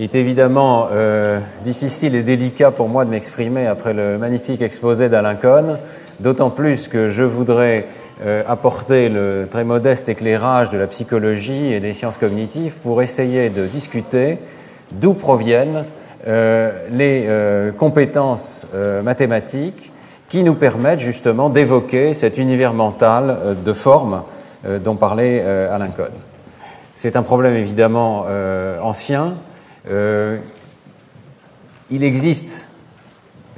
Il est évidemment euh, difficile et délicat pour moi de m'exprimer après le magnifique exposé d'Alain Cohn, d'autant plus que je voudrais euh, apporter le très modeste éclairage de la psychologie et des sciences cognitives pour essayer de discuter d'où proviennent euh, les compétences mathématiques qui nous permettent justement d'évoquer cet univers mental de forme dont parlait Alain Cohn. C'est un problème évidemment ancien, euh, il existe,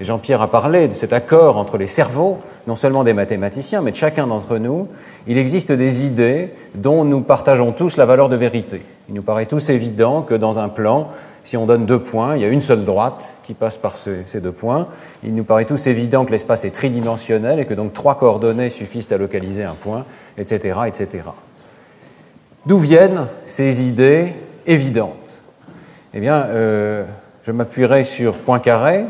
Jean-Pierre a parlé de cet accord entre les cerveaux, non seulement des mathématiciens, mais de chacun d'entre nous, il existe des idées dont nous partageons tous la valeur de vérité. Il nous paraît tous évident que dans un plan, si on donne deux points, il y a une seule droite qui passe par ces, ces deux points. Il nous paraît tous évident que l'espace est tridimensionnel et que donc trois coordonnées suffisent à localiser un point, etc. etc. D'où viennent ces idées évidentes? Eh bien, euh, je m'appuierai sur Poincaré,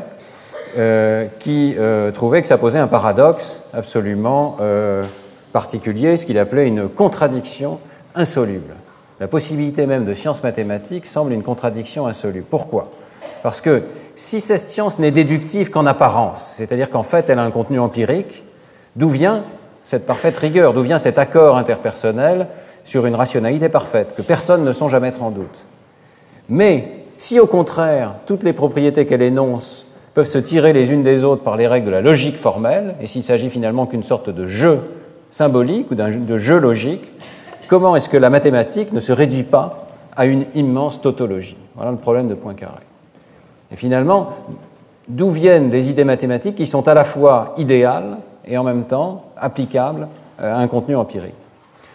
euh, qui euh, trouvait que ça posait un paradoxe absolument euh, particulier, ce qu'il appelait une contradiction insoluble. La possibilité même de science mathématique semble une contradiction insoluble. Pourquoi? Parce que si cette science n'est déductive qu'en apparence, c'est-à-dire qu'en fait elle a un contenu empirique, d'où vient cette parfaite rigueur, d'où vient cet accord interpersonnel sur une rationalité parfaite, que personne ne songe à mettre en doute? Mais si au contraire, toutes les propriétés qu'elle énonce peuvent se tirer les unes des autres par les règles de la logique formelle, et s'il s'agit finalement qu'une sorte de jeu symbolique ou de jeu logique, comment est-ce que la mathématique ne se réduit pas à une immense tautologie? Voilà le problème de Poincaré. Et finalement, d'où viennent des idées mathématiques qui sont à la fois idéales et en même temps applicables à un contenu empirique?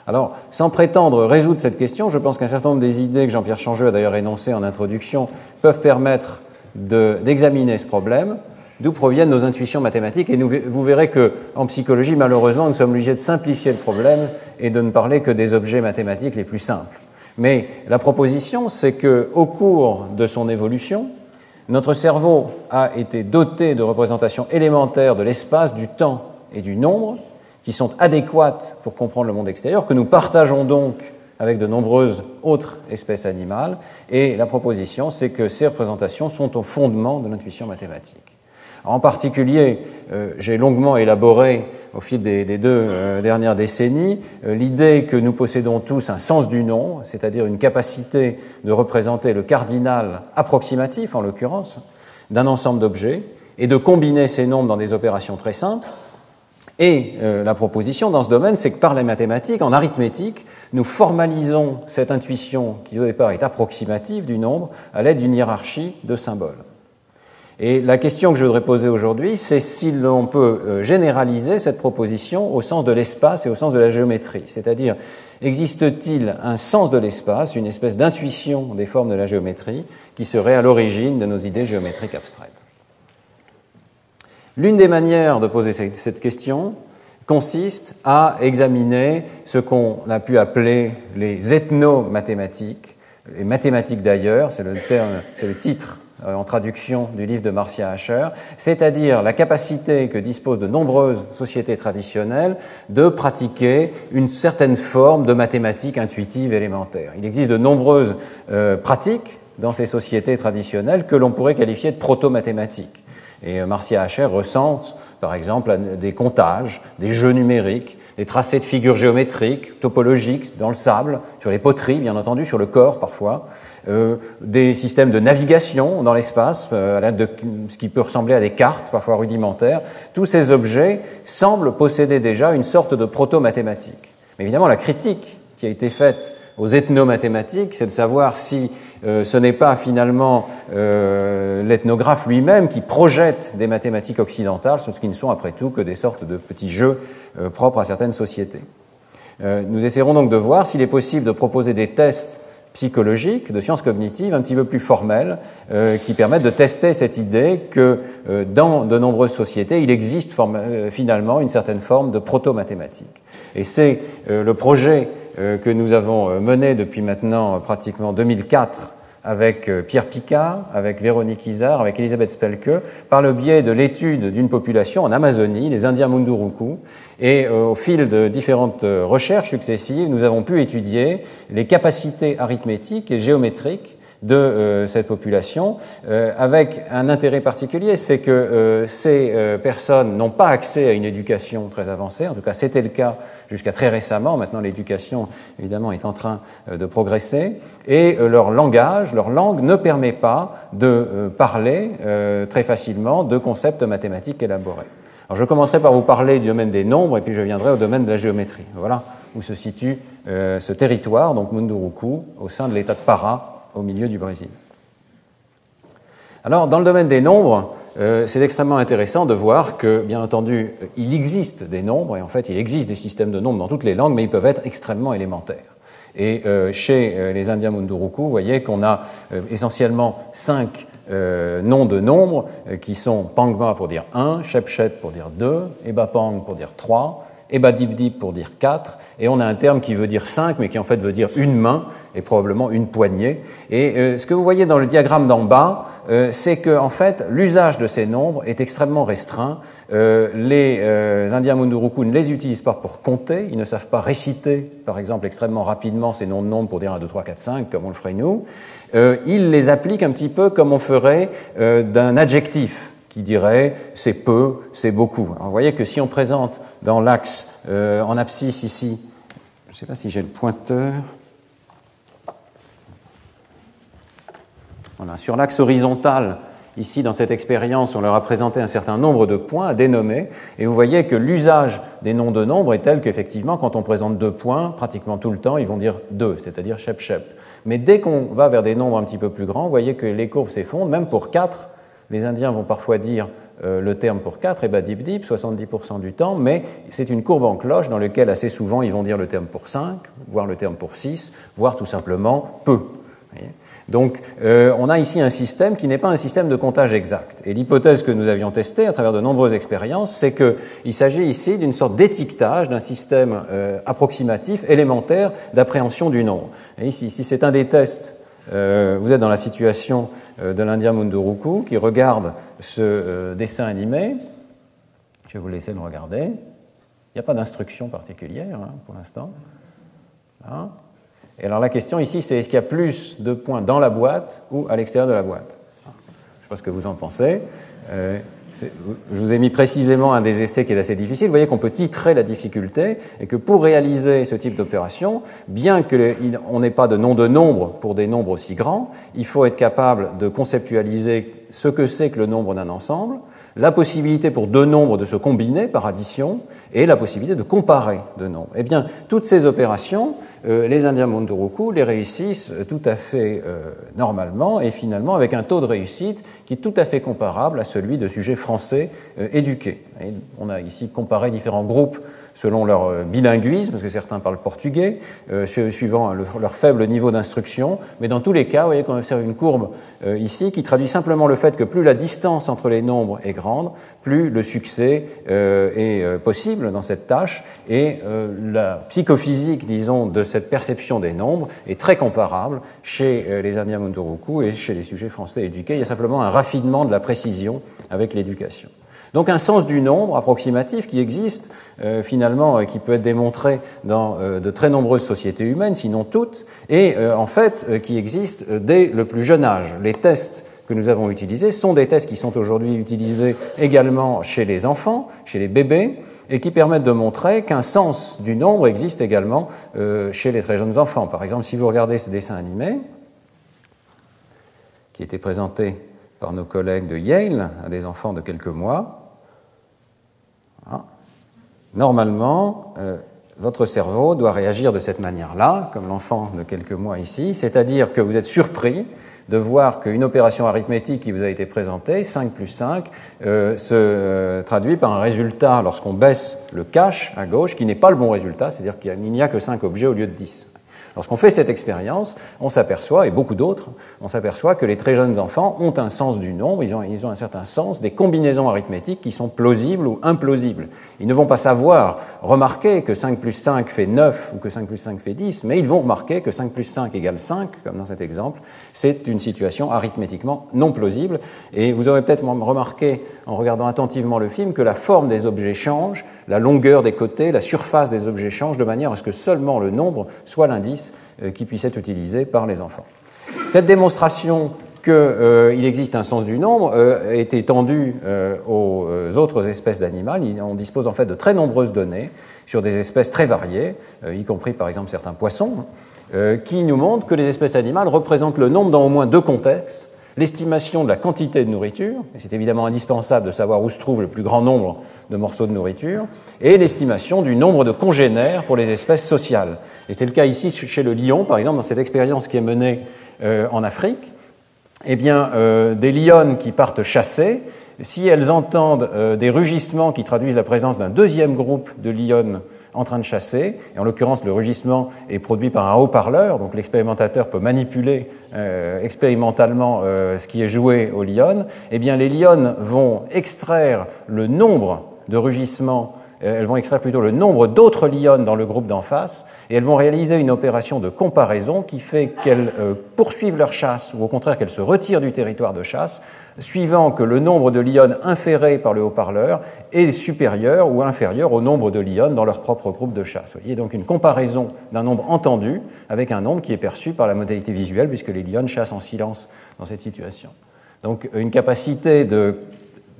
Alors, sans prétendre résoudre cette question, je pense qu'un certain nombre des idées que Jean-Pierre Changeux a d'ailleurs énoncées en introduction peuvent permettre d'examiner ce problème, d'où proviennent nos intuitions mathématiques. Et vous verrez qu'en psychologie, malheureusement, nous sommes obligés de simplifier le problème et de ne parler que des objets mathématiques les plus simples. Mais la proposition, c'est qu'au cours de son évolution, notre cerveau a été doté de représentations élémentaires de l'espace, du temps et du nombre, qui sont adéquates pour comprendre le monde extérieur, que nous partageons donc avec de nombreuses autres espèces animales. Et la proposition, c'est que ces représentations sont au fondement de l'intuition mathématique. En particulier, euh, j'ai longuement élaboré au fil des, deux euh, dernières décennies euh, l'idée que nous possédons tous un sens du nombre, c'est-à-dire une capacité de représenter le cardinal approximatif, en l'occurrence, d'un ensemble d'objets, et de combiner ces nombres dans des opérations très simples, et euh, la proposition dans ce domaine, c'est que par les mathématiques, en arithmétique, nous formalisons cette intuition qui au départ est approximative du nombre à l'aide d'une hiérarchie de symboles. Et la question que je voudrais poser aujourd'hui, c'est si l'on peut euh, généraliser cette proposition au sens de l'espace et au sens de la géométrie. C'est-à-dire, existe-t-il un sens de l'espace, une espèce d'intuition des formes de la géométrie qui serait à l'origine de nos idées géométriques abstraites? L'une des manières de poser cette question consiste à examiner ce qu'on a pu appeler les ethnomathématiques, les mathématiques d'ailleurs, c'est le terme, c'est le titre euh, en traduction du livre de Marcia Asher, c'est-à-dire la capacité que disposent de nombreuses sociétés traditionnelles de pratiquer une certaine forme de mathématiques intuitives élémentaires. Il existe de nombreuses euh, pratiques dans ces sociétés traditionnelles que l'on pourrait qualifier de proto-mathématiques. Et euh, Marcia Hacher recense, par exemple, des comptages, des jeux numériques, des tracés de figures géométriques, topologiques dans le sable, sur les poteries, bien entendu, sur le corps parfois, euh, des systèmes de navigation dans l'espace, euh, à l'aide de ce qui peut ressembler à des cartes, parfois rudimentaires. Tous ces objets semblent posséder déjà une sorte de proto-mathématique. Mais évidemment, la critique qui a été faite aux ethnomathématiques, c'est de savoir si euh, ce n'est pas finalement euh, l'ethnographe lui-même qui projette des mathématiques occidentales sur ce qui ne sont après tout que des sortes de petits jeux euh, propres à certaines sociétés. nous essaierons donc de voir s'il est possible de proposer des tests psychologiques, de sciences cognitives un petit peu plus formels, qui permettent de tester cette idée que dans de nombreuses sociétés, il existe finalement une certaine forme de proto-mathématique. Et c'est le projet que nous avons euh, mené depuis maintenant pratiquement 2004 avec euh, Pierre Picard, avec Véronique Isard, avec Elisabeth Spelke, par le biais de l'étude d'une population en Amazonie, les Indiens Munduruku. Et au fil de différentes recherches successives, nous avons pu étudier les capacités arithmétiques et géométriques de cette population, avec un intérêt particulier, c'est que ces personnes n'ont pas accès à une éducation très avancée, en tout cas c'était le cas jusqu'à très récemment. Maintenant, l'éducation, évidemment, est en train euh, de progresser. Et euh, leur langage, leur langue ne permet pas de euh, parler très facilement de concepts mathématiques élaborés. Alors, je commencerai par vous parler du domaine des nombres et puis je viendrai au domaine de la géométrie. Voilà où se situe ce territoire, donc Munduruku, au sein de l'état de Para, au milieu du Brésil. Alors, dans le domaine des nombres, euh, c'est extrêmement intéressant de voir que, bien entendu, il existe des nombres, et en fait, il existe des systèmes de nombres dans toutes les langues, mais ils peuvent être extrêmement élémentaires. Et euh, chez euh, les Indiens Munduruku, vous voyez qu'on a essentiellement cinq noms de nombres qui sont Pangma pour dire 1, Shepshet pour dire 2, Ebapang pour dire 3, Ebadibdib pour dire 4, et on a un terme qui veut dire 5, mais qui en fait veut dire une main, et probablement une poignée. Et ce que vous voyez dans le diagramme d'en bas, euh, c'est que en fait l'usage de ces nombres est extrêmement restreint. Euh, les euh, Indiens Munduruku ne les utilisent pas pour compter, ils ne savent pas réciter, par exemple, extrêmement rapidement ces noms de nombres pour dire 1, 2, 3, 4, 5, comme on le ferait nous. ils les appliquent un petit peu comme on ferait d'un adjectif qui dirait c'est peu, c'est beaucoup. vous voyez que si on présente dans l'axe en abscisse ici, je ne sais pas si j'ai le pointeur. Sur l'axe horizontal, ici dans cette expérience, on leur a présenté un certain nombre de points à dénommer, et vous voyez que l'usage des noms de nombres est tel qu'effectivement, quand on présente deux points, pratiquement tout le temps, ils vont dire deux, c'est-à-dire shep. Mais dès qu'on va vers des nombres un petit peu plus grands, vous voyez que les courbes s'effondrent, même pour quatre, les Indiens vont parfois dire euh, le terme pour 4 est dip dip, 70% du temps, mais c'est une courbe en cloche dans laquelle assez souvent ils vont dire le terme pour 5, voire le terme pour 6, voire tout simplement peu. Donc euh, on a ici un système qui n'est pas un système de comptage exact. Et l'hypothèse que nous avions testée à travers de nombreuses expériences, c'est qu'il s'agit ici d'une sorte d'étiquetage d'un système euh, approximatif, élémentaire d'appréhension du nombre. Et ici, si c'est un des tests, euh, vous êtes dans la situation de l'Indien Munduruku qui regarde ce dessin animé. Je vais vous laisser le regarder. Il n'y a pas d'instruction particulière hein, pour l'instant. Hein? Et alors la question ici, c'est est-ce qu'il y a plus de points dans la boîte ou à l'extérieur de la boîte? Je ne sais pas ce que vous en pensez. Euh, je vous ai mis précisément un des essais qui est assez difficile. Vous voyez qu'on peut titrer la difficulté et que pour réaliser ce type d'opération, bien qu'on n'ait pas de nom de nombre pour des nombres aussi grands, il faut être capable de conceptualiser ce que c'est que le nombre d'un ensemble, la possibilité pour deux nombres de se combiner par addition et la possibilité de comparer deux nombres. Eh bien, toutes ces opérations, les Indiens Munduruku les réussissent euh, tout à fait euh, normalement et finalement avec un taux de réussite qui est tout à fait comparable à celui de sujets français éduqués. on a ici comparé différents groupes selon leur euh, bilinguisme, parce que certains parlent portugais, euh, suivant leur faible niveau d'instruction. Mais dans tous les cas, vous voyez qu'on observe une courbe euh, ici qui traduit simplement le fait que plus la distance entre les nombres est grande, plus le succès est possible dans cette tâche. Et la psychophysique, disons, de perception des nombres est très comparable chez les Indiens Munduruku et chez les sujets français éduqués. Il y a simplement un raffinement de la précision avec l'éducation. Donc un sens du nombre approximatif qui existe euh, finalement, qui peut être démontré dans euh, de très nombreuses sociétés humaines, sinon toutes, et euh, en fait qui existe dès le plus jeune âge. Les tests que nous avons utilisés sont des tests qui sont aujourd'hui utilisés également chez les enfants, chez les bébés, et qui permettent de montrer qu'un sens du nombre existe également chez les très jeunes enfants. Par exemple, si vous regardez ce dessin animé, qui était présenté par nos collègues de Yale à des enfants de quelques mois, ah, normalement, euh, votre cerveau doit réagir de cette manière-là, comme l'enfant de quelques mois ici, c'est-à-dire que vous êtes surpris de voir qu'une opération arithmétique qui vous a été présentée, 5 plus 5, euh, se traduit par un résultat lorsqu'on baisse le cache à gauche qui n'est pas le bon résultat, c'est-à-dire qu'il n'y a que 5 objets au lieu de 10. Lorsqu'on fait cette expérience, on s'aperçoit, et beaucoup d'autres, on s'aperçoit que les très jeunes enfants ont un sens du nombre, ils ont, ils ont un certain sens des combinaisons arithmétiques qui sont plausibles ou implausibles. Ils ne vont pas savoir remarquer que 5 plus 5 fait 9 ou que 5 plus 5 fait 10, mais ils vont remarquer que 5 plus 5 égale 5, comme dans cet exemple. C'est une situation arithmétiquement non plausible. Et vous aurez peut-être remarqué, en regardant attentivement le film, que la forme des objets change, la longueur des côtés, la surface des objets change de manière à ce que seulement le nombre soit l'indice euh, qui puisse être utilisé par les enfants. Cette démonstration qu'il existe un sens du nombre est étendue aux autres espèces d'animaux. On dispose en fait de très nombreuses données sur des espèces très variées, y compris par exemple certains poissons, qui nous montrent que les espèces animales représentent le nombre dans au moins deux contextes l'estimation de la quantité de nourriture, et c'est évidemment indispensable de savoir où se trouve le plus grand nombre de morceaux de nourriture, et l'estimation du nombre de congénères pour les espèces sociales. Et c'est le cas ici chez le lion, par exemple, dans cette expérience qui est menée euh, en Afrique. Eh bien, euh, des lionnes qui partent chasser, si elles entendent euh, des rugissements qui traduisent la présence d'un deuxième groupe de lionnes en train de chasser, et en l'occurrence le rugissement est produit par un haut-parleur, donc l'expérimentateur peut manipuler euh, expérimentalement euh, ce qui est joué aux lionnes, eh bien les lionnes vont extraire le nombre de rugissements elles vont extraire plutôt le nombre d'autres lionnes dans le groupe d'en face, et elles vont réaliser une opération de comparaison qui fait qu'elles euh, poursuivent leur chasse, ou au contraire qu'elles se retirent du territoire de chasse, suivant que le nombre de lionnes inférées par le haut-parleur est supérieur ou inférieur au nombre de lionnes dans leur propre groupe de chasse. Vous voyez donc une comparaison d'un nombre entendu avec un nombre qui est perçu par la modalité visuelle, puisque les lionnes chassent en silence dans cette situation. Donc une capacité de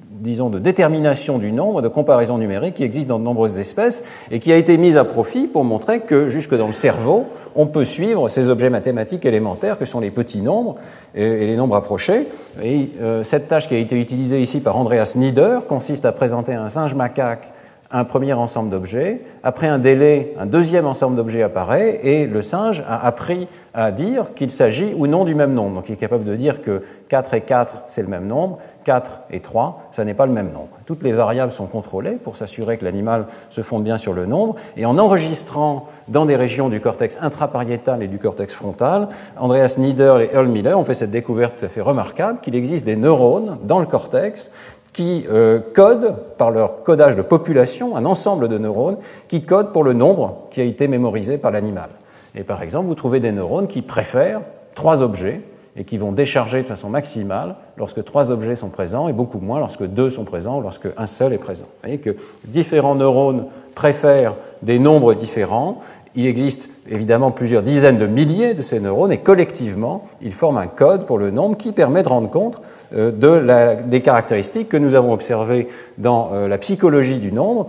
disons, de détermination du nombre, de comparaison numérique qui existe dans de nombreuses espèces et qui a été mise à profit pour montrer que jusque dans le cerveau, on peut suivre ces objets mathématiques élémentaires que sont les petits nombres et, les nombres approchés. Et euh, cette tâche qui a été utilisée ici par Andreas Nieder consiste à présenter un singe macaque un premier ensemble d'objets, après un délai, un deuxième ensemble d'objets apparaît, et le singe a appris à dire qu'il s'agit ou non du même nombre. Donc il est capable de dire que 4 et 4, c'est le même nombre, 4 et 3, ça n'est pas le même nombre. Toutes les variables sont contrôlées pour s'assurer que l'animal se fonde bien sur le nombre, et en enregistrant dans des régions du cortex intrapariétal et du cortex frontal, Andreas Nieder et Earl Miller ont fait cette découverte tout à fait remarquable qu'il existe des neurones dans le cortex qui euh, codent, par leur codage de population, un ensemble de neurones qui codent pour le nombre qui a été mémorisé par l'animal. Et par exemple, vous trouvez des neurones qui préfèrent trois objets et qui vont décharger de façon maximale lorsque trois objets sont présents et beaucoup moins lorsque deux sont présents ou lorsque un seul est présent. Vous voyez que différents neurones préfèrent des nombres différents il existe évidemment plusieurs dizaines de milliers de ces neurones et collectivement, ils forment un code pour le nombre qui permet de rendre compte euh, de des caractéristiques que nous avons observées dans euh, la psychologie du nombre.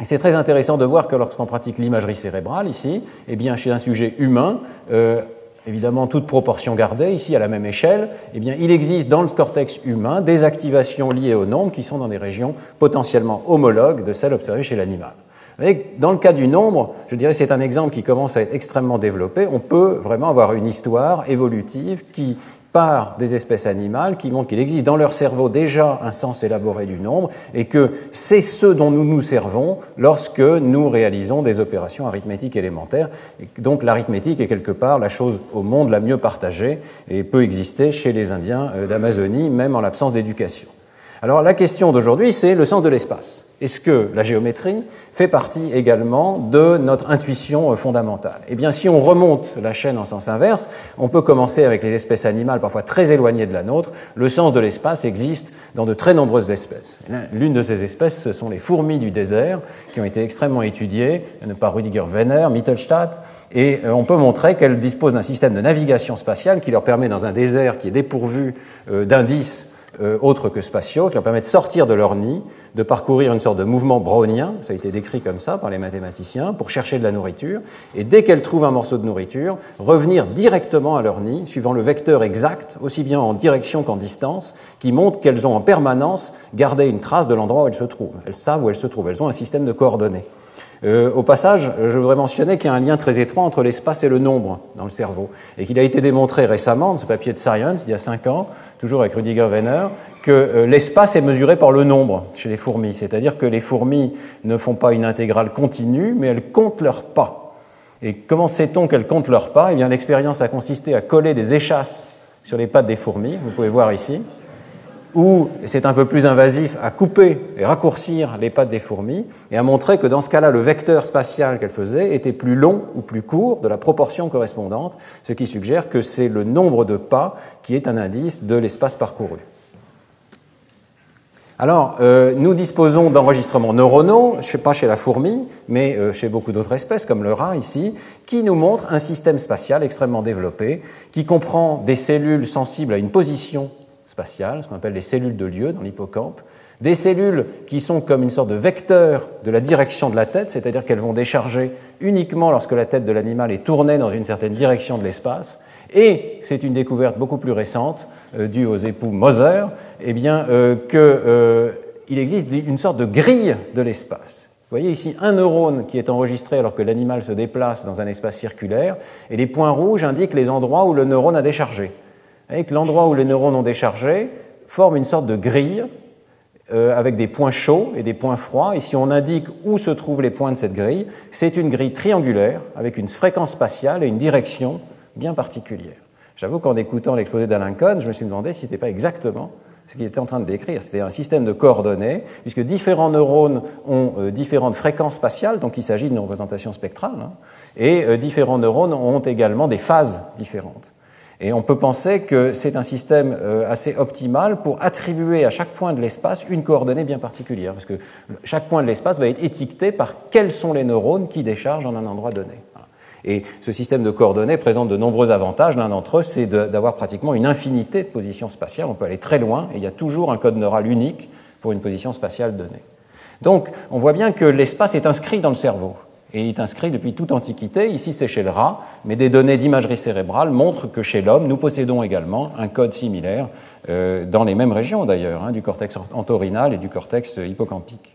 Et c'est très intéressant de voir que lorsqu'on pratique l'imagerie cérébrale ici, eh bien, chez un sujet humain, euh, évidemment toute proportion gardée, ici à la même échelle, eh bien, il existe dans le cortex humain des activations liées au nombre qui sont dans des régions potentiellement homologues de celles observées chez l'animal dans le cas du nombre, je dirais c'est un exemple qui commence à être extrêmement développé. On peut vraiment avoir une histoire évolutive qui part des espèces animales, qui montre qu'il existe dans leur cerveau déjà un sens élaboré du nombre, et que c'est ce dont nous nous servons lorsque nous réalisons des opérations arithmétiques élémentaires. donc l'arithmétique est quelque part la chose au monde la mieux partagée et peut exister chez les Indiens euh, d'Amazonie, même en l'absence d'éducation. Alors la question d'aujourd'hui, c'est le sens de l'espace. Est-ce que la géométrie fait partie également de notre intuition fondamentale? Eh bien, si on remonte la chaîne en sens inverse, on peut commencer avec les espèces animales parfois très éloignées de la nôtre. Le sens de l'espace existe dans de très nombreuses espèces. L'une de ces espèces, ce sont les fourmis du désert, qui ont été extrêmement étudiées par Rüdiger Wenner, Mittelstadt, et euh, on peut montrer qu'elles disposent d'un système de navigation spatiale qui leur permet, dans un désert qui est dépourvu euh, d'indices euh, autres que spatiaux, qui leur permettent de sortir de leur nid, de parcourir une sorte de mouvement brownien, ça a été décrit comme ça par les mathématiciens, pour chercher de la nourriture, et dès qu'elles trouvent un morceau de nourriture, revenir directement à leur nid, suivant le vecteur exact, aussi bien en direction qu'en distance, qui montre qu'elles ont en permanence gardé une trace de l'endroit où elles se trouvent. Elles savent où elles se trouvent, elles ont un système de coordonnées. Euh, au passage, je voudrais mentionner qu'il y a un lien très étroit entre l'espace et le nombre dans le cerveau, et qu'il a été démontré récemment, dans ce papier de Science, il y a cinq ans, toujours avec Rudiger Wenner, que euh, l'espace est mesuré par le nombre chez les fourmis, c'est-à-dire que les fourmis ne font pas une intégrale continue, mais elles comptent leurs pas. Et comment sait-on qu'elles comptent leurs pas? Eh bien, l'expérience a consisté à coller des échasses sur les pattes des fourmis, vous pouvez voir ici, où c'est un peu plus invasif, à couper et raccourcir les pattes des fourmis et à montrer que dans ce cas-là, le vecteur spatial qu'elle faisait était plus long ou plus court de la proportion correspondante, ce qui suggère que c'est le nombre de pas qui est un indice de l'espace parcouru. Alors, euh, nous disposons d'enregistrements neuronaux, pas chez la fourmi, mais euh, chez beaucoup d'autres espèces, comme le rat ici, qui nous montrent un système spatial extrêmement développé, qui comprend des cellules sensibles à une position ce qu'on appelle les cellules de lieu dans l'hippocampe, des cellules qui sont comme une sorte de vecteur de la direction de la tête, c'est-à-dire qu'elles vont décharger uniquement lorsque la tête de l'animal est tournée dans une certaine direction de l'espace, et c'est une découverte beaucoup plus récente, euh, due aux époux Moser, eh bien, euh, qu'il euh, existe une sorte de grille de l'espace. Vous voyez ici un neurone qui est enregistré alors que l'animal se déplace dans un espace circulaire, et les points rouges indiquent les endroits où le neurone a déchargé. Voyez que l'endroit où les neurones ont déchargé forme une sorte de grille avec des points chauds et des points froids. Et si on indique où se trouvent les points de cette grille, c'est une grille triangulaire avec une fréquence spatiale et une direction bien particulière. J'avoue qu'en écoutant l'exposé d'Alain Cohn, je me suis demandé si ce n'était pas exactement ce qu'il était en train de décrire. C'était un système de coordonnées, puisque différents neurones ont euh, différentes fréquences spatiales, donc il s'agit d'une représentation spectrale, hein, et euh, différents neurones ont également des phases différentes. Et on peut penser que c'est un système euh, assez optimal pour attribuer à chaque point de l'espace une coordonnée bien particulière, parce que chaque point de l'espace va être étiqueté par quels sont les neurones qui déchargent en un endroit donné. Et ce système de coordonnées présente de nombreux avantages. L'un d'entre eux, c'est d'avoir pratiquement une infinité de positions spatiales. On peut aller très loin et il y a toujours un code neural unique pour une position spatiale donnée. Donc, on voit bien que l'espace est inscrit dans le cerveau. Et est inscrit depuis toute antiquité. Ici, c'est chez le rat, mais des données d'imagerie cérébrale montrent que chez l'homme, nous possédons également un code similaire, euh, dans les mêmes régions d'ailleurs, hein, du cortex entorhinal et du cortex hippocampique.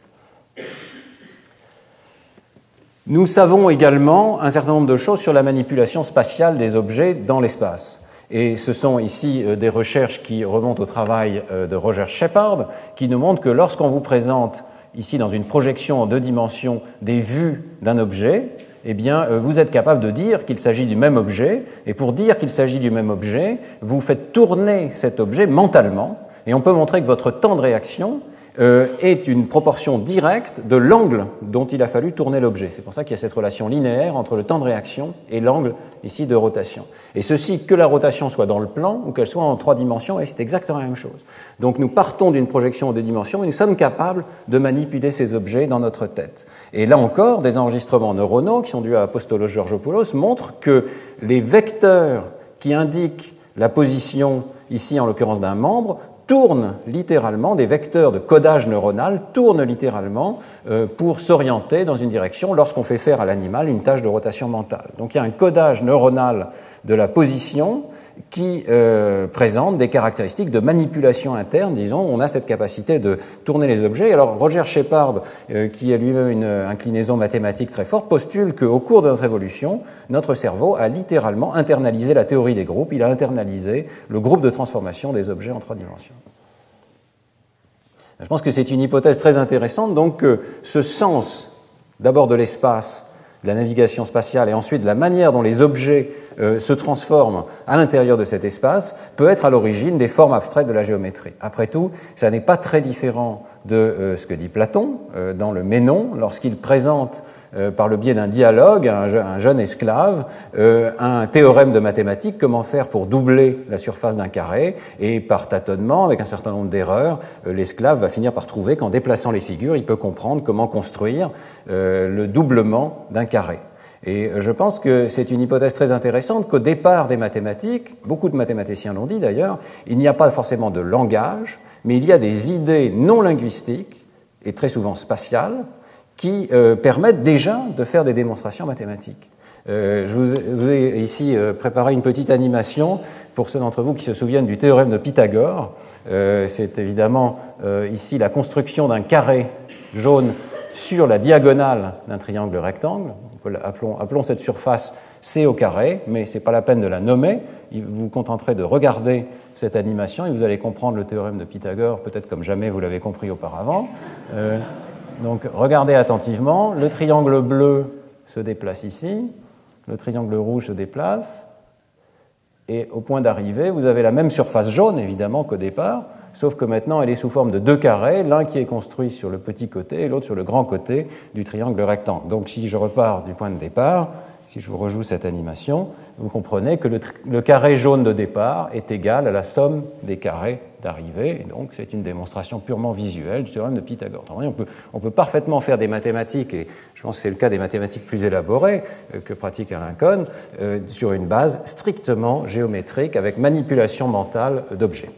Nous savons également un certain nombre de choses sur la manipulation spatiale des objets dans l'espace. Et ce sont ici euh, des recherches qui remontent au travail euh, de Roger Shepard, qui nous montrent que lorsqu'on vous présente ici dans une projection en deux dimensions des vues d'un objet, eh bien, euh, vous êtes capable de dire qu'il s'agit du même objet, et pour dire qu'il s'agit du même objet, vous faites tourner cet objet mentalement, et on peut montrer que votre temps de réaction euh, est une proportion directe de l'angle dont il a fallu tourner l'objet. C'est pour ça qu'il y a cette relation linéaire entre le temps de réaction et l'angle ici de rotation. Et ceci, que la rotation soit dans le plan ou qu'elle soit en trois dimensions, et c'est exactement la même chose. Donc nous partons d'une projection en deux dimensions et nous sommes capables de manipuler ces objets dans notre tête. Et là encore, des enregistrements neuronaux qui sont dus à Apostolos Georgopoulos montrent que les vecteurs qui indiquent la position ici en l'occurrence d'un membre, tournent littéralement, des vecteurs de codage neuronal tournent littéralement pour s'orienter dans une direction lorsqu'on fait faire à l'animal une tâche de rotation mentale. Donc il y a un codage neuronal de la position qui euh, présente des caractéristiques de manipulation interne, disons, on a cette capacité de tourner les objets. Alors Roger Shepard, euh, qui a lui-même une inclinaison mathématique très forte, postule qu'au cours de notre évolution, notre cerveau a littéralement internalisé la théorie des groupes, il a internalisé le groupe de transformation des objets en trois dimensions. Je pense que c'est une hypothèse très intéressante, donc que ce sens d'abord de l'espace, de la navigation spatiale et ensuite de la manière dont les objets euh, se transforment à l'intérieur de cet espace peut être à l'origine des formes abstraites de la géométrie. Après tout, ça n'est pas très différent de euh, ce que dit Platon euh, dans le Ménon lorsqu'il présente euh, par le biais d'un dialogue, un, jeune esclave, euh, un théorème de mathématiques, comment faire pour doubler la surface d'un carré, et par tâtonnement, avec un certain nombre d'erreurs, euh, l'esclave va finir par trouver qu'en déplaçant les figures, il peut comprendre comment construire le doublement d'un carré. Et je pense que c'est une hypothèse très intéressante qu'au départ des mathématiques, beaucoup de mathématiciens l'ont dit d'ailleurs, il n'y a pas forcément de langage, mais il y a des idées non linguistiques et très souvent spatiales qui euh, permettent déjà de faire des démonstrations mathématiques. Euh, je vous, ai ici euh, préparé une petite animation pour ceux d'entre vous qui se souviennent du théorème de Pythagore. C'est évidemment ici la construction d'un carré jaune sur la diagonale d'un triangle rectangle. Appelons, appelons, cette surface C au carré, mais ce n'est pas la peine de la nommer. Vous vous contenterez de regarder cette animation et vous allez comprendre le théorème de Pythagore, peut-être comme jamais vous l'avez compris auparavant. Donc regardez attentivement, le triangle bleu se déplace ici, le triangle rouge se déplace, et au point d'arrivée, vous avez la même surface jaune évidemment qu'au départ, sauf que maintenant elle est sous forme de deux carrés, l'un qui est construit sur le petit côté et l'autre sur le grand côté du triangle rectangle. Donc si je repars du point de départ, si je vous rejoue cette animation, vous comprenez que le, le carré jaune de départ est égal à la somme des carrés et donc c'est une démonstration purement visuelle du théorème de Pythagore. On peut, parfaitement faire des mathématiques, et je pense que c'est le cas des mathématiques plus élaborées euh, que pratique Alain Cohn, euh, sur une base strictement géométrique avec manipulation mentale d'objets.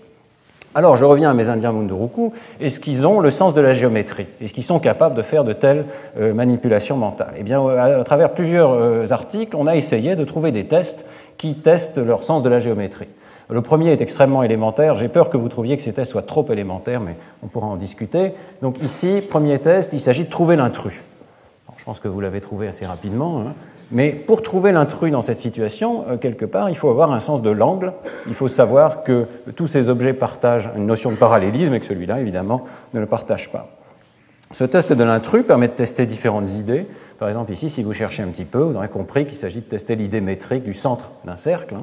Alors, je reviens à mes Indiens Munduruku. Est-ce qu'ils ont le sens de la géométrie? Est-ce qu'ils sont capables de faire de telles euh, manipulations mentales? Eh bien, à, travers plusieurs articles, on a essayé de trouver des tests qui testent leur sens de la géométrie. Le premier est extrêmement élémentaire. J'ai peur que vous trouviez que ces tests soient trop élémentaires, mais on pourra en discuter. Donc ici, premier test, il s'agit de trouver l'intrus. Je pense que vous l'avez trouvé assez rapidement. Hein. Mais pour trouver l'intrus dans cette situation, euh, quelque part, il faut avoir un sens de l'angle. Il faut savoir que tous ces objets partagent une notion de parallélisme et que celui-là, évidemment, ne le partage pas. Ce test de l'intrus permet de tester différentes idées. Par exemple, ici, si vous cherchez un petit peu, vous aurez compris qu'il s'agit de tester l'idée métrique du centre d'un cercle hein,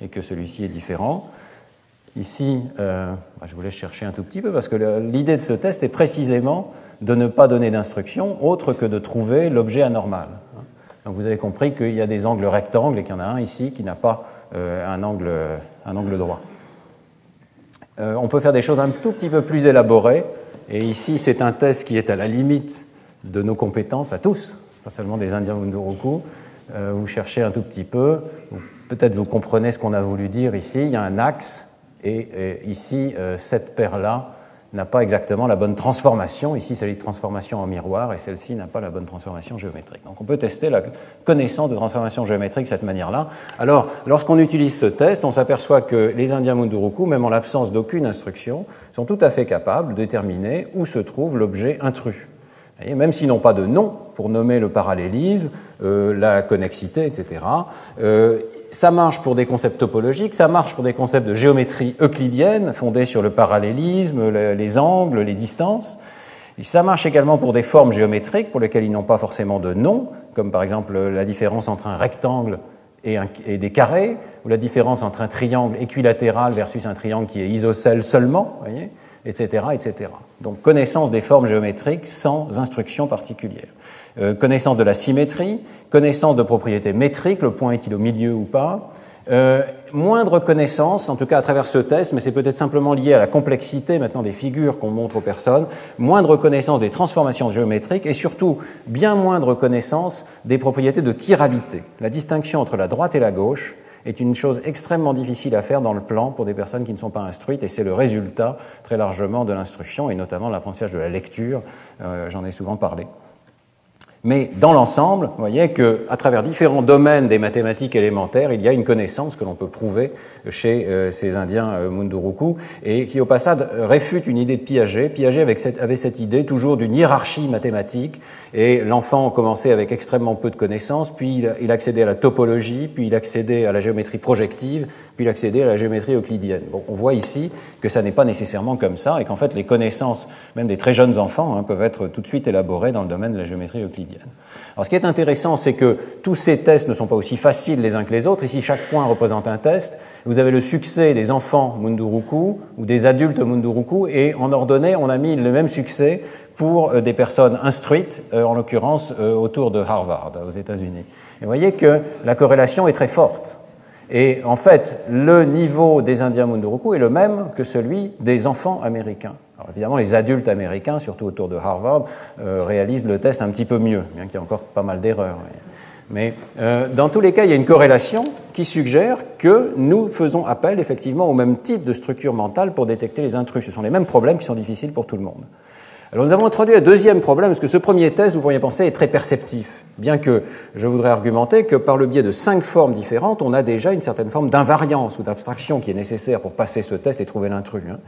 et que celui-ci est différent. Ici, euh, bah, je vous laisse chercher un tout petit peu parce que l'idée de ce test est précisément de ne pas donner d'instruction autre que de trouver l'objet anormal. Donc vous avez compris qu'il y a des angles rectangles et qu'il y en a un ici qui n'a pas euh, un, angle, un, angle, droit. Euh, on peut faire des choses un tout petit peu plus élaborées. Et ici, c'est un test qui est à la limite de nos compétences à tous, pas seulement des Indiens Munduruku. Vous cherchez un tout petit peu, peut-être vous comprenez ce qu'on a voulu dire ici. Il y a un axe, et, ici, cette paire-là n'a pas exactement la bonne transformation. Ici, c'est de transformation en miroir et celle-ci n'a pas la bonne transformation géométrique. Donc on peut tester la connaissance de transformation géométrique de cette manière-là. Alors, lorsqu'on utilise ce test, on s'aperçoit que les Indiens Munduruku, même en l'absence d'aucune instruction, sont tout à fait capables de déterminer où se trouve l'objet intrus. Et même s'ils n'ont pas de nom pour nommer le parallélisme, euh, la connexité, etc., euh, ça marche pour des concepts topologiques, ça marche pour des concepts de géométrie euclidienne fondés sur le parallélisme, les angles, les distances. Et ça marche également pour des formes géométriques pour lesquelles ils n'ont pas forcément de nom, comme par exemple la différence entre un rectangle et, des carrés, ou la différence entre un triangle équilatéral versus un triangle qui est isocèle seulement, voyez, etc., etc. Donc connaissance des formes géométriques sans instruction particulière. Euh, connaissance de la symétrie, connaissance de propriétés métriques, le point est-il au milieu ou pas, euh, moindre connaissance, en tout cas à travers ce test, mais c'est peut-être simplement lié à la complexité maintenant des figures qu'on montre aux personnes, moindre connaissance des transformations géométriques et surtout bien moindre connaissance des propriétés de chiralité. La distinction entre la droite et la gauche est une chose extrêmement difficile à faire dans le plan pour des personnes qui ne sont pas instruites et c'est le résultat très largement de l'instruction et notamment l'apprentissage de la lecture. Euh, j'en ai souvent parlé. Mais dans l'ensemble, vous voyez qu'à travers différents domaines des mathématiques élémentaires, il y a une connaissance que l'on peut prouver chez euh, ces Indiens euh, Munduruku et qui, au passage, réfute une idée de Piaget. Piaget avait cette, idée toujours d'une hiérarchie mathématique et l'enfant commençait avec extrêmement peu de connaissances, puis il, accédait à la topologie, puis il accédait à la géométrie projective, puis il accédait à la géométrie euclidienne. Bon, on voit ici que ça n'est pas nécessairement comme ça et qu'en fait les connaissances, même des très jeunes enfants, hein, peuvent être tout de suite élaborées dans le domaine de la géométrie euclidienne. Alors ce qui est intéressant, c'est que tous ces tests ne sont pas aussi faciles les uns que les autres. Ici, chaque point représente un test. Vous avez le succès des enfants Munduruku ou des adultes Munduruku, et en ordonnée, on a mis le même succès pour euh, des personnes instruites, euh, en l'occurrence euh, autour de Harvard, aux États-Unis. Et vous voyez que la corrélation est très forte. Et en fait, le niveau des Indiens Munduruku est le même que celui des enfants américains. Alors évidemment, les adultes américains, surtout autour de Harvard, euh, réalisent le test un petit peu mieux, bien qu'il y ait encore pas mal d'erreurs. Mais euh, dans tous les cas, il y a une corrélation qui suggère que nous faisons appel effectivement au même type de structure mentale pour détecter les intrus. Ce sont les mêmes problèmes qui sont difficiles pour tout le monde. Alors nous avons introduit un deuxième problème, parce que ce premier test, vous pourriez penser, est très perceptif. Bien que je voudrais argumenter que par le biais de cinq formes différentes, on a déjà une certaine forme d'invariance ou d'abstraction qui est nécessaire pour passer ce test et trouver l'intrus. Hein.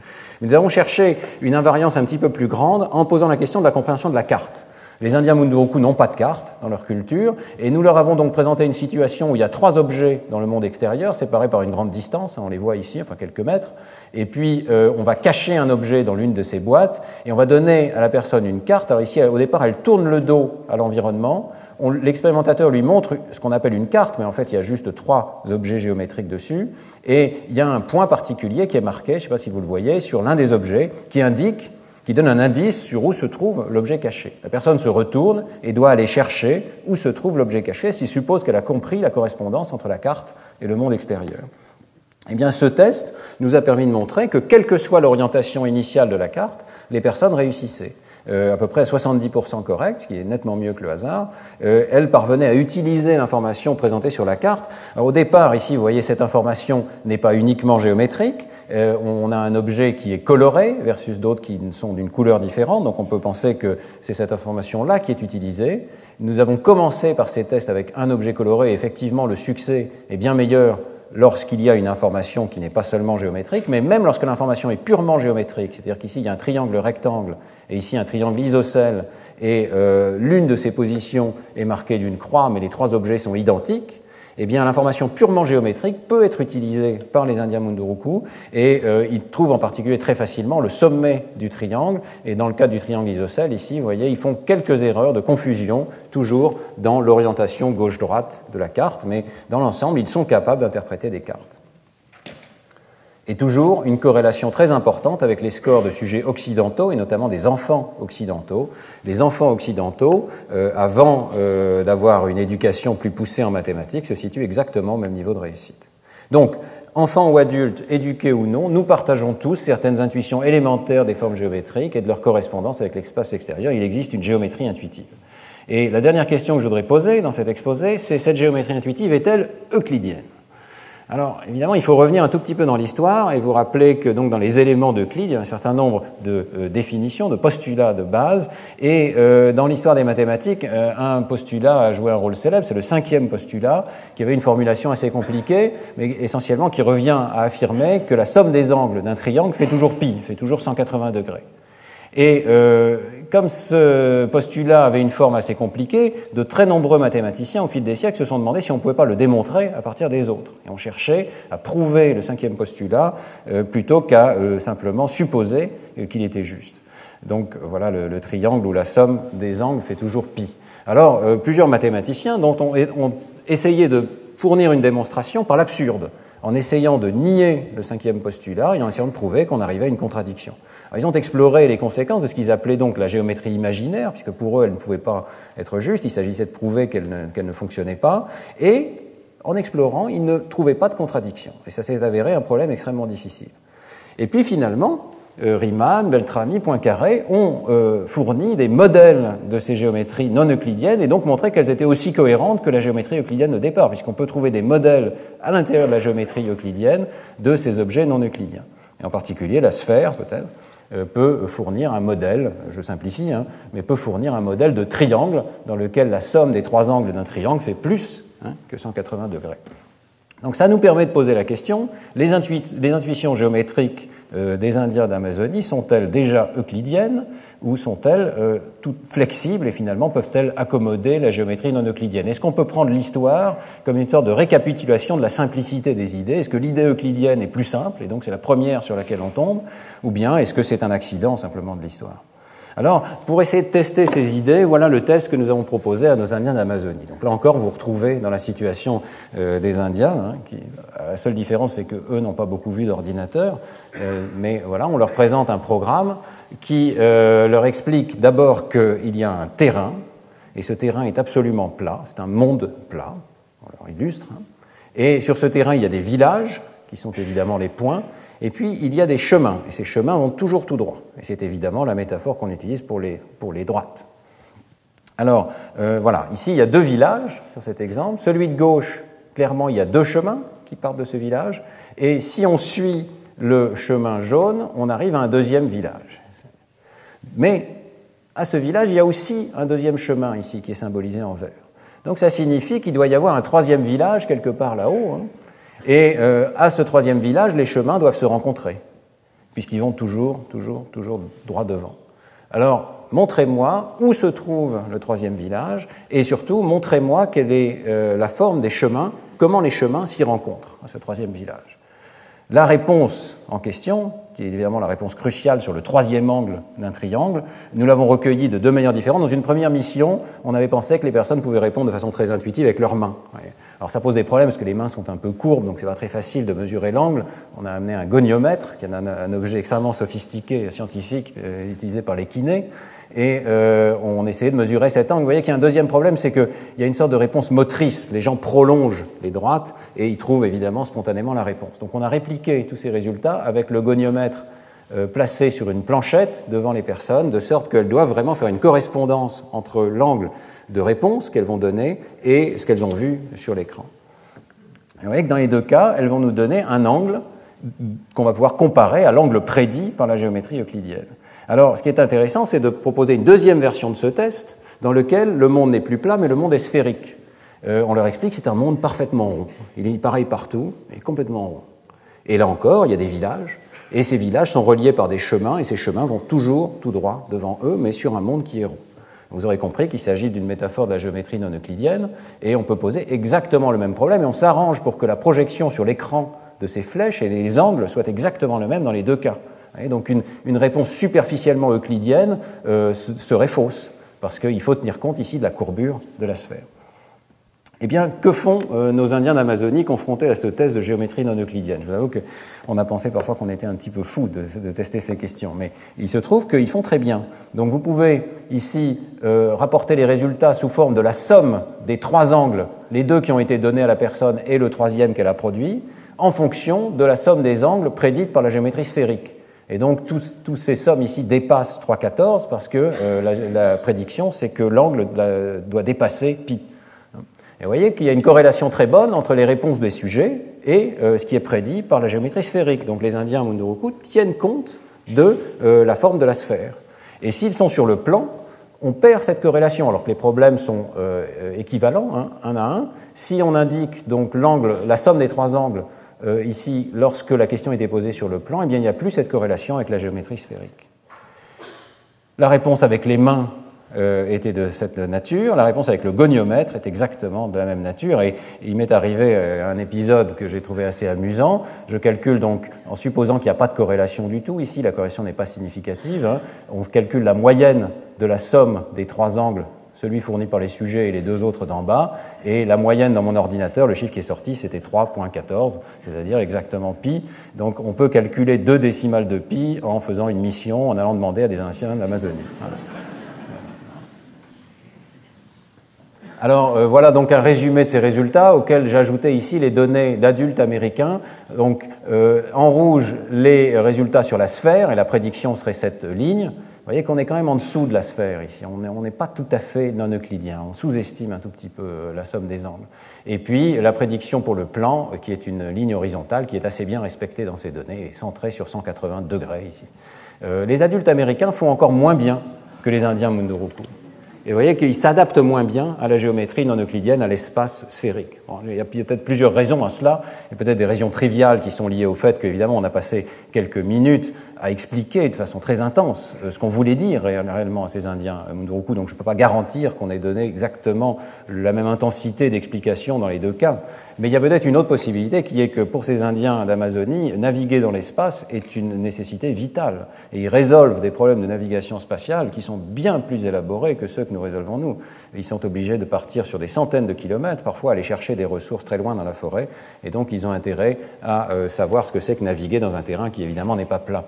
Nous avons cherché une invariance un petit peu plus grande en posant la question de la compréhension de la carte. Les Indiens Munduruku n'ont pas de carte dans leur culture, et nous leur avons donc présenté une situation où il y a trois objets dans le monde extérieur, séparés par une grande distance, hein, on les voit ici, enfin quelques mètres, et puis euh, on va cacher un objet dans l'une de ces boîtes, et on va donner à la personne une carte. Alors ici, au départ, elle tourne le dos à l'environnement, l'expérimentateur lui montre ce qu'on appelle une carte, mais en fait il y a juste trois objets géométriques dessus, et il y a un point particulier qui est marqué, je ne sais pas si vous le voyez, sur l'un des objets, qui indique qui donne un indice sur où se trouve l'objet caché. La personne se retourne et doit aller chercher où se trouve l'objet caché, s'il suppose qu'elle a compris la correspondance entre la carte et le monde extérieur. Eh bien, ce test nous a permis de montrer que, quelle que soit l'orientation initiale de la carte, les personnes réussissaient. Euh, à peu près à 70% correct, ce qui est nettement mieux que le hasard, euh, elle parvenait à utiliser l'information présentée sur la carte. Alors, au départ, ici, vous voyez, cette information n'est pas uniquement géométrique. Euh, on a un objet qui est coloré versus d'autres qui sont d'une couleur différente, donc on peut penser que c'est cette information-là qui est utilisée. Nous avons commencé par ces tests avec un objet coloré, et effectivement, le succès est bien meilleur lorsqu'il y a une information qui n'est pas seulement géométrique, mais même lorsque l'information est purement géométrique, c'est-à-dire qu'ici il y a un triangle rectangle et ici un triangle isocèle, et euh, l'une de ces positions est marquée d'une croix, mais les trois objets sont identiques, eh bien l'information purement géométrique peut être utilisée par les Indiens Munduruku et euh, ils trouvent en particulier très facilement le sommet du triangle. Et dans le cas du triangle isocèle ici, vous voyez, ils font quelques erreurs de confusion toujours dans l'orientation gauche-droite de la carte, mais dans l'ensemble, ils sont capables d'interpréter des cartes et toujours une corrélation très importante avec les scores de sujets occidentaux et notamment des enfants occidentaux. Les enfants occidentaux, euh, avant euh, d'avoir une éducation plus poussée en mathématiques, se situent exactement au même niveau de réussite. Donc, enfants ou adultes, éduqués ou non, nous partageons tous certaines intuitions élémentaires des formes géométriques et de leur correspondance avec l'espace extérieur. Il existe une géométrie intuitive. Et la dernière question que je voudrais poser dans cet exposé, c'est cette géométrie intuitive est-elle euclidienne? Alors, évidemment, il faut revenir un tout petit peu dans l'histoire et vous rappeler que donc dans les éléments d'Euclide, il y a un certain nombre de euh, définitions, de postulats de base. Et euh, dans l'histoire des mathématiques, euh, un postulat a joué un rôle célèbre, c'est le cinquième postulat, qui avait une formulation assez compliquée, mais essentiellement qui revient à affirmer que la somme des angles d'un triangle fait toujours pi, fait toujours 180 degrés. Et comme ce postulat avait une forme assez compliquée, de très nombreux mathématiciens au fil des siècles se sont demandé si on ne pouvait pas le démontrer à partir des autres. Et on cherchait à prouver le cinquième postulat euh, plutôt qu'à euh, simplement supposer qu'il était juste. Donc voilà le, le, triangle où la somme des angles fait toujours pi. Alors plusieurs mathématiciens dont on, ont essayé de fournir une démonstration par l'absurde, en essayant de nier le cinquième postulat et en essayant de prouver qu'on arrivait à une contradiction ils ont exploré les conséquences de ce qu'ils appelaient donc la géométrie imaginaire, puisque pour eux, elle ne pouvait pas être juste, il s'agissait de prouver qu'elle ne, ne, fonctionnait pas, et en explorant, ils ne trouvaient pas de contradiction. Et ça s'est avéré un problème extrêmement difficile. Et puis finalement, Riemann, Beltrami, Poincaré ont euh, fourni des modèles de ces géométries non euclidiennes et donc montré qu'elles étaient aussi cohérentes que la géométrie euclidienne au départ, puisqu'on peut trouver des modèles à l'intérieur de la géométrie euclidienne de ces objets non euclidiens. Et en particulier la sphère, peut-être, euh, peut fournir un modèle, je simplifie, hein, mais peut fournir un modèle de triangle dans lequel la somme des trois angles d'un triangle fait plus hein, que 180 degrés. Donc ça nous permet de poser la question, les, intuitions géométriques euh, des Indiens d'Amazonie sont-elles déjà euclidiennes ou sont-elles euh, toutes flexibles et finalement peuvent-elles accommoder la géométrie non euclidienne? Est-ce qu'on peut prendre l'histoire comme une sorte de récapitulation de la simplicité des idées? Est-ce que l'idée euclidienne est plus simple et donc c'est la première sur laquelle on tombe? Ou bien est-ce que c'est un accident simplement de l'histoire? Alors, pour essayer de tester ces idées, voilà le test que nous avons proposé à nos Indiens d'Amazonie. Donc là encore, vous retrouvez dans la situation euh, des Indiens. Hein, qui, la seule différence, c'est qu'eux n'ont pas beaucoup vu d'ordinateur. Euh, mais voilà, on leur présente un programme qui euh, leur explique d'abord qu'il y a un terrain, et ce terrain est absolument plat, c'est un monde plat, on leur illustre. Hein. Et sur ce terrain, il y a des villages, qui sont évidemment les points, et puis, il y a des chemins, et ces chemins vont toujours tout droit. Et c'est évidemment la métaphore qu'on utilise pour les, droites. Alors, euh, voilà, ici, il y a deux villages sur cet exemple. Celui de gauche, clairement, il y a deux chemins qui partent de ce village. Et si on suit le chemin jaune, on arrive à un deuxième village. Mais à ce village, il y a aussi un deuxième chemin ici qui est symbolisé en vert. Donc ça signifie qu'il doit y avoir un troisième village quelque part là-haut. Hein, et euh, à ce troisième village, les chemins doivent se rencontrer, puisqu'ils vont toujours, toujours, toujours droit devant. Alors, montrez-moi où se trouve le troisième village, et surtout, montrez-moi quelle est euh, la forme des chemins, comment les chemins s'y rencontrent à ce troisième village. La réponse en question, qui est évidemment la réponse cruciale sur le troisième angle d'un triangle, nous l'avons recueillie de deux manières différentes. Dans une première mission, on avait pensé que les personnes pouvaient répondre de façon très intuitive avec leurs mains. Alors ça pose des problèmes parce que les mains sont un peu courbes, donc c'est pas très facile de mesurer l'angle. On a amené un goniomètre, qui est un, objet extrêmement sophistiqué, scientifique, euh, utilisé par les kinés, et euh, on essayait de mesurer cet angle. Vous voyez qu'il y a un deuxième problème, c'est qu'il y a une sorte de réponse motrice. Les gens prolongent les droites et ils trouvent évidemment spontanément la réponse. Donc on a répliqué tous ces résultats avec le goniomètre euh, placé sur une planchette devant les personnes, de sorte qu'elles doivent vraiment faire une correspondance entre l'angle de réponse qu'elles vont donner et ce qu'elles ont vu sur l'écran. Vous voyez que dans les deux cas, elles vont nous donner un angle qu'on va pouvoir comparer à l'angle prédit par la géométrie euclidienne. Alors, ce qui est intéressant, c'est de proposer une deuxième version de ce test dans lequel le monde n'est plus plat, mais le monde est sphérique. Euh, on leur explique que c'est un monde parfaitement rond. Il est pareil partout, mais complètement rond. Et là encore, il y a des villages, et ces villages sont reliés par des chemins, et ces chemins vont toujours tout droit devant eux, mais sur un monde qui est rond. Vous aurez compris qu'il s'agit d'une métaphore de la géométrie non euclidienne, et on peut poser exactement le même problème, et on s'arrange pour que la projection sur l'écran de ces flèches et les angles soient exactement le même dans les deux cas. Donc une, réponse superficiellement euclidienne euh, serait fausse, parce qu'il faut tenir compte ici de la courbure de la sphère. Eh bien, que font euh, nos Indiens d'Amazonie confrontés à ce test de géométrie non euclidienne? Je vous avoue qu'on a pensé parfois qu'on était un petit peu fou de, tester ces questions, mais il se trouve qu'ils font très bien. Donc vous pouvez ici euh, rapporter les résultats sous forme de la somme des trois angles, les deux qui ont été donnés à la personne et le troisième qu'elle a produit, en fonction de la somme des angles prédite par la géométrie sphérique. Et donc, toutes ces sommes ici dépassent 3,14 parce que euh, la, prédiction, c'est que l'angle doit dépasser pi. Et vous voyez qu'il y a une corrélation très bonne entre les réponses des sujets et euh, ce qui est prédit par la géométrie sphérique. Donc les Indiens Munduruku tiennent compte de euh, la forme de la sphère. Et s'ils sont sur le plan, on perd cette corrélation, alors que les problèmes sont euh, équivalents, hein, un à un. Si on indique donc l'angle, la somme des trois angles ici, lorsque la question était posée sur le plan, eh bien, il n'y a plus cette corrélation avec la géométrie sphérique. La réponse avec les mains euh, était de cette nature. La réponse avec le goniomètre est exactement de la même nature. Et il m'est arrivé euh, un épisode que j'ai trouvé assez amusant. Je calcule donc, en supposant qu'il n'y a pas de corrélation du tout, ici la corrélation n'est pas significative, hein. on calcule la moyenne de la somme des trois angles celui fourni par les sujets et les deux autres d'en bas, et la moyenne dans mon ordinateur, le chiffre qui est sorti, c'était 3.14, c'est-à-dire exactement pi. Donc on peut calculer deux décimales de pi en faisant une mission, en allant demander à des anciens d'Amazonie. Alors euh, voilà donc un résumé de ces résultats auxquels j'ajoutais ici les données d'adultes américains. Donc euh, en rouge les résultats sur la sphère et la prédiction serait cette ligne. Vous voyez qu'on est quand même en dessous de la sphère ici. On n'est pas tout à fait non euclidien. On sous-estime un tout petit peu euh, la somme des angles. Et puis la prédiction pour le plan, qui est une ligne horizontale qui est assez bien respectée dans ces données et centrée sur 180 degrés ici. les adultes américains font encore moins bien que les Indiens Munduruku. Et vous voyez qu'il s'adapte moins bien à la géométrie non euclidienne, à l'espace sphérique. il y a peut-être plusieurs raisons à cela, et peut-être des raisons triviales qui sont liées au fait qu'évidemment on a passé quelques minutes à expliquer de façon très intense euh, ce qu'on voulait dire réellement à ces Indiens Munduruku, donc je ne peux pas garantir qu'on ait donné exactement la même intensité d'explication dans les deux cas. Mais il y a peut-être une autre possibilité qui est que pour ces Indiens d'Amazonie, naviguer dans l'espace est une nécessité vitale. Et ils résolvent des problèmes de navigation spatiale qui sont bien plus élaborés que ceux que nous résolvons nous. Ils sont obligés de partir sur des centaines de kilomètres, parfois aller chercher des ressources très loin dans la forêt. Et donc ils ont intérêt à euh, savoir ce que c'est que naviguer dans un terrain qui évidemment n'est pas plat.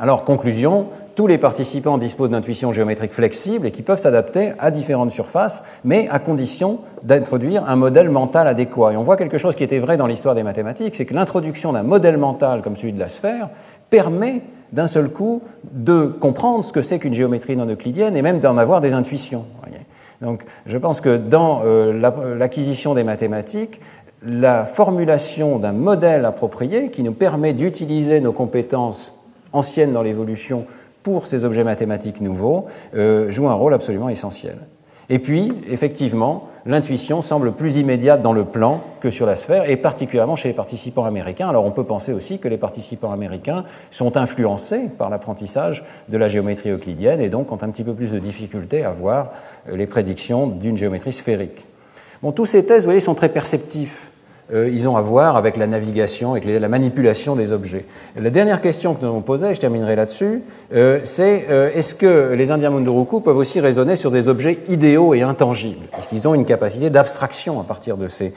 Alors, conclusion, tous les participants disposent d'intuitions géométriques flexibles et qui peuvent s'adapter à différentes surfaces, mais à condition d'introduire un modèle mental adéquat. Et on voit quelque chose qui était vrai dans l'histoire des mathématiques, c'est que l'introduction d'un modèle mental comme celui de la sphère permet d'un seul coup de comprendre ce que c'est qu'une géométrie non euclidienne et même d'en avoir des intuitions. Donc je pense que dans euh, l'acquisition des mathématiques, la formulation d'un modèle approprié qui nous permet d'utiliser nos compétences anciennes dans l'évolution pour ces objets mathématiques nouveaux euh, joue un rôle absolument essentiel. Et puis, effectivement, l'intuition semble plus immédiate dans le plan que sur la sphère, et particulièrement chez les participants américains. Alors on peut penser aussi que les participants américains sont influencés par l'apprentissage de la géométrie euclidienne et donc ont un petit peu plus de difficultés à voir les prédictions d'une géométrie sphérique. Bon, tous ces tests, vous voyez, sont très perceptifs. Euh, ils ont à voir avec la navigation, avec la manipulation des objets. La dernière question que nous avons posée, je terminerai là-dessus, euh, c'est euh, est-ce que les Indiens Munduruku peuvent aussi raisonner sur des objets idéaux et intangibles? Est-ce qu'ils ont une capacité d'abstraction à partir de ces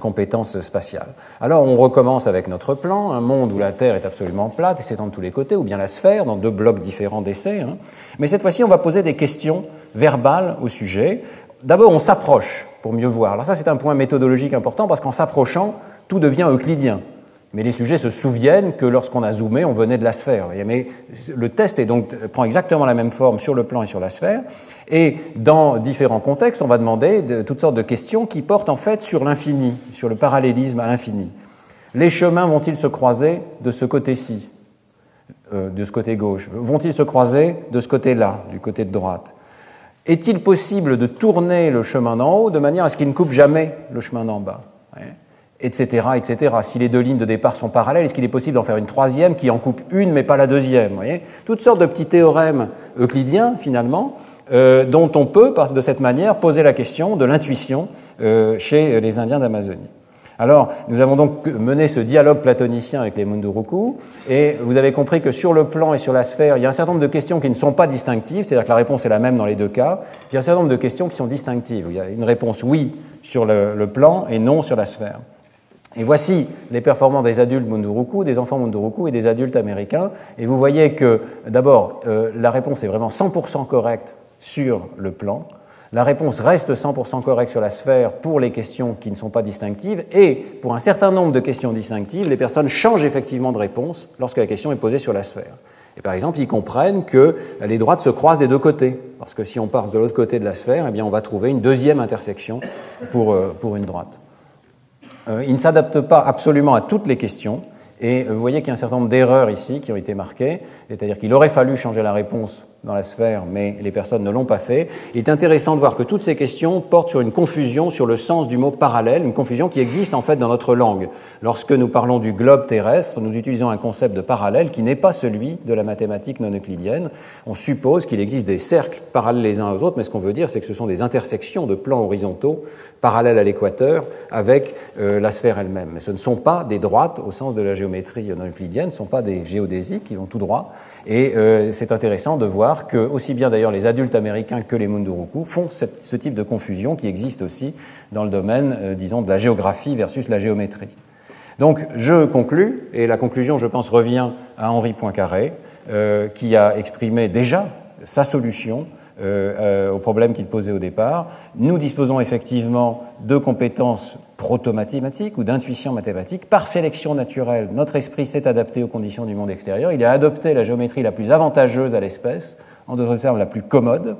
compétences spatiales? Alors on recommence avec notre plan, un monde où la Terre est absolument plate et s'étend de tous les côtés, ou bien la sphère, dans deux blocs différents d'essais. Hein. Mais cette fois-ci, on va poser des questions verbales au sujet. D'abord, on s'approche pour mieux voir. Alors ça, c'est un point méthodologique important parce qu'en s'approchant, tout devient euclidien. Mais les sujets se souviennent que lorsqu'on a zoomé, on venait de la sphère. Mais le test est donc, prend exactement la même forme sur le plan et sur la sphère. Et dans différents contextes, on va demander de, toutes sortes de questions qui portent en fait sur l'infini, sur le parallélisme à l'infini. Les chemins vont-ils se croiser de ce côté-ci, euh, de ce côté gauche? Vont-ils se croiser de ce côté-là, du côté de droite? Est-il possible de tourner le chemin d'en haut de manière à ce qu'il ne coupe jamais le chemin d'en bas etc., etc. Si les deux lignes de départ sont parallèles, est-ce qu'il est possible d'en faire une troisième qui en coupe une mais pas la deuxième voyez? Toutes sortes de petits théorèmes euclidiens, finalement, euh, dont on peut, de cette manière, poser la question de l'intuition euh, chez les Indiens d'Amazonie. Alors, nous avons donc mené ce dialogue platonicien avec les Munduruku, et vous avez compris que sur le plan et sur la sphère, il y a un certain nombre de questions qui ne sont pas distinctives, c'est-à-dire que la réponse est la même dans les deux cas, il y a un certain nombre de questions qui sont distinctives. Il y a une réponse oui sur le, plan et non sur la sphère. Et voici les performances des adultes Munduruku, des enfants Munduruku et des adultes américains. Et vous voyez que, d'abord, euh, la réponse est vraiment 100% correcte sur le plan. La réponse reste 100% correcte sur la sphère pour les questions qui ne sont pas distinctives et pour un certain nombre de questions distinctives, les personnes changent effectivement de réponse lorsque la question est posée sur la sphère. Et par exemple, ils comprennent que les droites se croisent des deux côtés, parce que si on part de l'autre côté de la sphère, eh bien, on va trouver une deuxième intersection pour, euh, une droite. Euh, ils ne s'adaptent pas absolument à toutes les questions, et vous voyez qu'il y a un certain nombre d'erreurs ici qui ont été marquées, c'est-à-dire qu'il aurait fallu changer la réponse dans la sphère, mais les personnes ne l'ont pas fait. Il est intéressant de voir que toutes ces questions portent sur une confusion sur le sens du mot parallèle, une confusion qui existe en fait dans notre langue. Lorsque nous parlons du globe terrestre, nous utilisons un concept de parallèle qui n'est pas celui de la mathématique non euclidienne. On suppose qu'il existe des cercles parallèles les uns aux autres, mais ce qu'on veut dire, c'est que ce sont des intersections de plans horizontaux parallèles à l'équateur avec euh, la sphère elle-même. Mais ce ne sont pas des droites au sens de la géométrie non euclidienne, ce ne sont pas des géodésiques qui vont tout droit. Et euh, c'est intéressant de voir que aussi bien d'ailleurs les adultes américains que les Munduruku font ce type de confusion qui existe aussi dans le domaine, euh, disons, de la géographie versus la géométrie. Donc je conclus, et la conclusion, je pense, revient à Henri Poincaré, euh, qui a exprimé déjà sa solution euh, au problème qu'il posait au départ. Nous disposons effectivement de compétences proto-mathématiques ou d'intuition mathématique. Par sélection naturelle, notre esprit s'est adapté aux conditions du monde extérieur. Il a adopté la géométrie la plus avantageuse à l'espèce en d'autres termes la plus commode.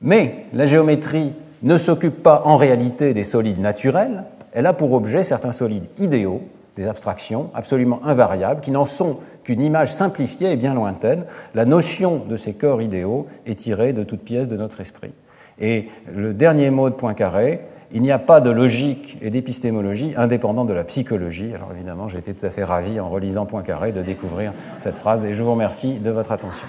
Mais la géométrie ne s'occupe pas en réalité des solides naturels, elle a pour objet certains solides idéaux, des abstractions absolument invariables, qui n'en sont qu'une image simplifiée et bien lointaine. La notion de ces corps idéaux est tirée de toute pièce de notre esprit. Et le dernier mot de Poincaré, il n'y a pas de logique et d'épistémologie indépendante de la psychologie. Alors évidemment, été tout à fait ravi en relisant Poincaré de découvrir cette phrase et je vous remercie de votre attention.